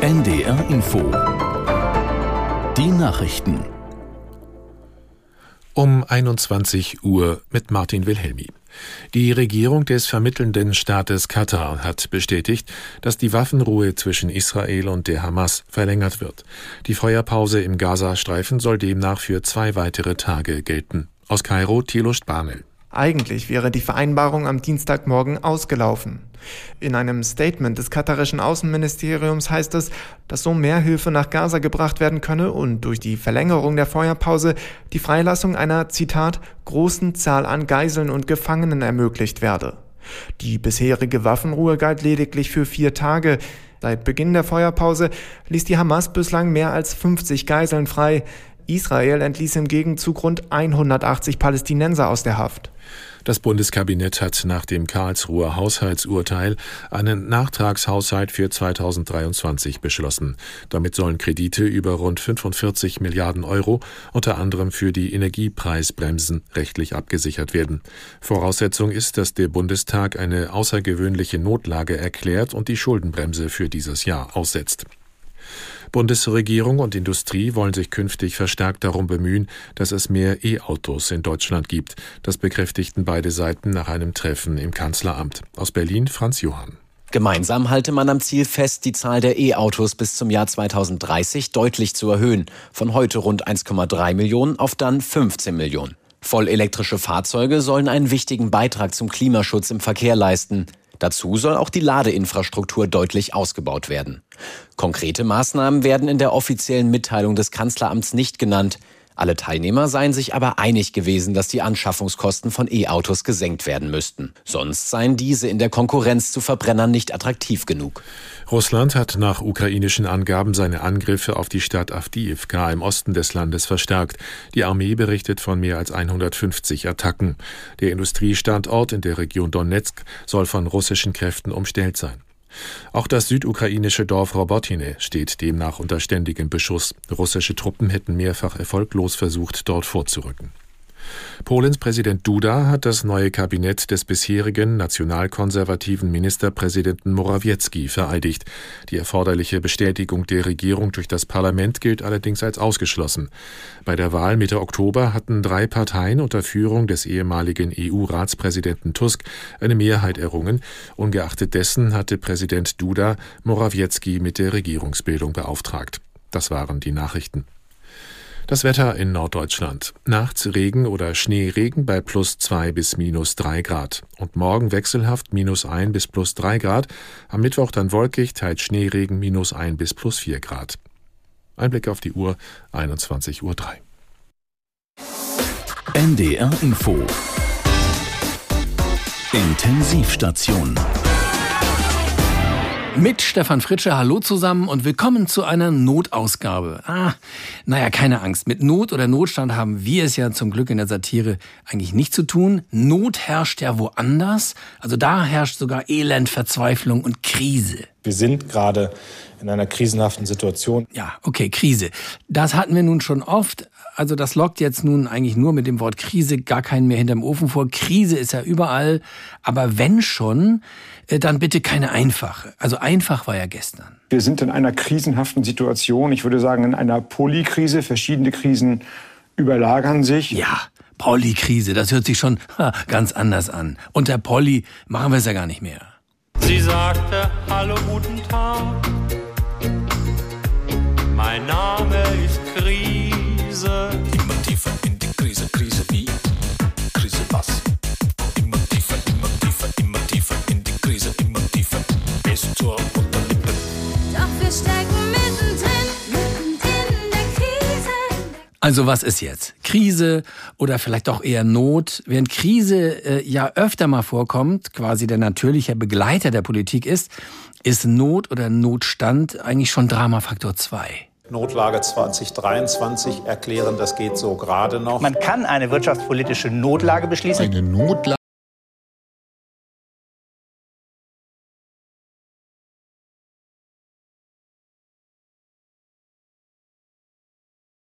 NDR Info. Die Nachrichten. Um 21 Uhr mit Martin Wilhelmi. Die Regierung des vermittelnden Staates Katar hat bestätigt, dass die Waffenruhe zwischen Israel und der Hamas verlängert wird. Die Feuerpause im Gazastreifen soll demnach für zwei weitere Tage gelten. Aus Kairo Thilo Spanel. Eigentlich wäre die Vereinbarung am Dienstagmorgen ausgelaufen. In einem Statement des katarischen Außenministeriums heißt es, dass so mehr Hilfe nach Gaza gebracht werden könne und durch die Verlängerung der Feuerpause die Freilassung einer, Zitat, großen Zahl an Geiseln und Gefangenen ermöglicht werde. Die bisherige Waffenruhe galt lediglich für vier Tage. Seit Beginn der Feuerpause ließ die Hamas bislang mehr als 50 Geiseln frei. Israel entließ im Gegenzug rund 180 Palästinenser aus der Haft. Das Bundeskabinett hat nach dem Karlsruher Haushaltsurteil einen Nachtragshaushalt für 2023 beschlossen. Damit sollen Kredite über rund 45 Milliarden Euro unter anderem für die Energiepreisbremsen rechtlich abgesichert werden. Voraussetzung ist, dass der Bundestag eine außergewöhnliche Notlage erklärt und die Schuldenbremse für dieses Jahr aussetzt. Bundesregierung und Industrie wollen sich künftig verstärkt darum bemühen, dass es mehr E-Autos in Deutschland gibt. Das bekräftigten beide Seiten nach einem Treffen im Kanzleramt. Aus Berlin Franz Johann. Gemeinsam halte man am Ziel fest, die Zahl der E-Autos bis zum Jahr 2030 deutlich zu erhöhen. Von heute rund 1,3 Millionen auf dann 15 Millionen. Vollelektrische Fahrzeuge sollen einen wichtigen Beitrag zum Klimaschutz im Verkehr leisten. Dazu soll auch die Ladeinfrastruktur deutlich ausgebaut werden. Konkrete Maßnahmen werden in der offiziellen Mitteilung des Kanzleramts nicht genannt. Alle Teilnehmer seien sich aber einig gewesen, dass die Anschaffungskosten von E-Autos gesenkt werden müssten. Sonst seien diese in der Konkurrenz zu Verbrennern nicht attraktiv genug. Russland hat nach ukrainischen Angaben seine Angriffe auf die Stadt Avdiivka im Osten des Landes verstärkt. Die Armee berichtet von mehr als 150 Attacken. Der Industriestandort in der Region Donetsk soll von russischen Kräften umstellt sein. Auch das südukrainische Dorf Robotine steht demnach unter ständigem Beschuss. Russische Truppen hätten mehrfach erfolglos versucht, dort vorzurücken. Polens Präsident Duda hat das neue Kabinett des bisherigen nationalkonservativen Ministerpräsidenten Morawiecki vereidigt. Die erforderliche Bestätigung der Regierung durch das Parlament gilt allerdings als ausgeschlossen. Bei der Wahl Mitte Oktober hatten drei Parteien unter Führung des ehemaligen EU-Ratspräsidenten Tusk eine Mehrheit errungen. Ungeachtet dessen hatte Präsident Duda Morawiecki mit der Regierungsbildung beauftragt. Das waren die Nachrichten. Das Wetter in Norddeutschland. Nachts Regen oder Schneeregen bei plus zwei bis minus drei Grad. Und morgen wechselhaft minus ein bis plus drei Grad. Am Mittwoch dann wolkig, teils Schneeregen minus ein bis plus vier Grad. Ein Blick auf die Uhr, 21.03 Uhr. NDR Info. Intensivstation. Mit Stefan Fritsche, hallo zusammen und willkommen zu einer Notausgabe. Ah, naja, keine Angst. Mit Not oder Notstand haben wir es ja zum Glück in der Satire eigentlich nicht zu tun. Not herrscht ja woanders. Also da herrscht sogar Elend, Verzweiflung und Krise. Wir sind gerade in einer krisenhaften Situation. Ja, okay, Krise. Das hatten wir nun schon oft. Also das lockt jetzt nun eigentlich nur mit dem Wort Krise gar keinen mehr hinterm Ofen vor. Krise ist ja überall. Aber wenn schon, äh, dann bitte keine einfache. Also einfach war ja gestern. Wir sind in einer krisenhaften Situation. Ich würde sagen, in einer Polykrise. Verschiedene Krisen überlagern sich. Ja, Polykrise, das hört sich schon ganz anders an. Unter Polly machen wir es ja gar nicht mehr. Sie sagte, hallo, guten Tag. Mein Name ist Krise. Also was ist jetzt? Krise oder vielleicht doch eher Not? Während Krise äh, ja öfter mal vorkommt, quasi der natürliche Begleiter der Politik ist, ist Not oder Notstand eigentlich schon Dramafaktor 2. Notlage 2023 erklären, das geht so gerade noch. Man kann eine wirtschaftspolitische Notlage beschließen. Eine Notlage